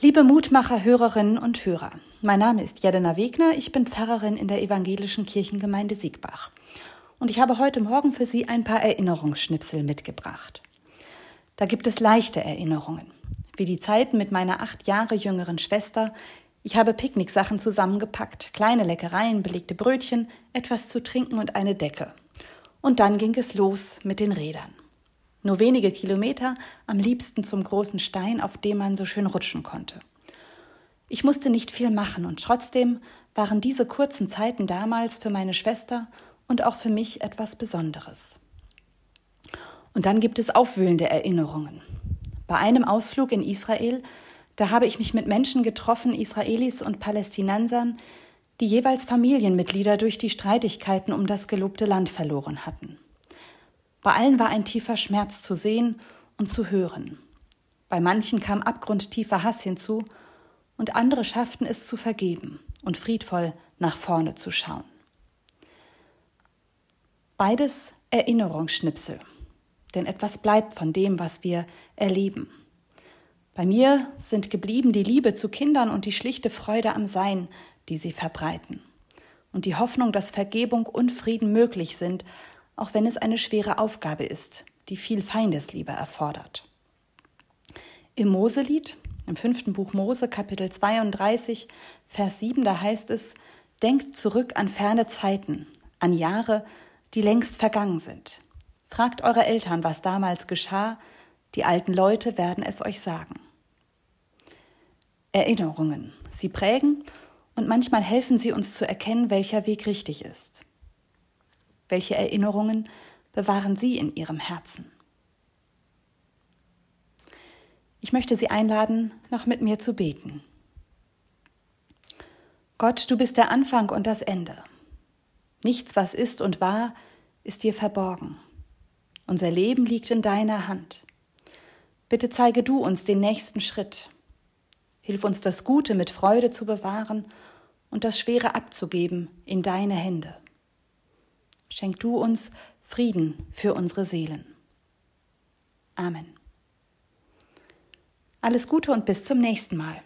Liebe Mutmacher, Hörerinnen und Hörer, mein Name ist Jelena Wegner, ich bin Pfarrerin in der evangelischen Kirchengemeinde Siegbach. Und ich habe heute Morgen für Sie ein paar Erinnerungsschnipsel mitgebracht. Da gibt es leichte Erinnerungen, wie die Zeiten mit meiner acht Jahre jüngeren Schwester. Ich habe Picknicksachen zusammengepackt, kleine Leckereien, belegte Brötchen, etwas zu trinken und eine Decke. Und dann ging es los mit den Rädern. Nur wenige Kilometer, am liebsten zum großen Stein, auf dem man so schön rutschen konnte. Ich musste nicht viel machen und trotzdem waren diese kurzen Zeiten damals für meine Schwester und auch für mich etwas Besonderes. Und dann gibt es aufwühlende Erinnerungen. Bei einem Ausflug in Israel, da habe ich mich mit Menschen getroffen, Israelis und Palästinensern, die jeweils Familienmitglieder durch die Streitigkeiten um das gelobte Land verloren hatten. Bei allen war ein tiefer Schmerz zu sehen und zu hören. Bei manchen kam abgrundtiefer Hass hinzu, und andere schafften es zu vergeben und friedvoll nach vorne zu schauen. Beides Erinnerungsschnipsel, denn etwas bleibt von dem, was wir erleben. Bei mir sind geblieben die Liebe zu Kindern und die schlichte Freude am Sein, die sie verbreiten, und die Hoffnung, dass Vergebung und Frieden möglich sind, auch wenn es eine schwere Aufgabe ist, die viel Feindesliebe erfordert. Im Moselied, im fünften Buch Mose, Kapitel 32, Vers 7, da heißt es, Denkt zurück an ferne Zeiten, an Jahre, die längst vergangen sind. Fragt eure Eltern, was damals geschah, die alten Leute werden es euch sagen. Erinnerungen, sie prägen und manchmal helfen sie uns zu erkennen, welcher Weg richtig ist. Welche Erinnerungen bewahren Sie in Ihrem Herzen? Ich möchte Sie einladen, noch mit mir zu beten. Gott, du bist der Anfang und das Ende. Nichts, was ist und war, ist dir verborgen. Unser Leben liegt in deiner Hand. Bitte zeige du uns den nächsten Schritt. Hilf uns das Gute mit Freude zu bewahren und das Schwere abzugeben in deine Hände schenk du uns Frieden für unsere Seelen. Amen. Alles Gute und bis zum nächsten Mal.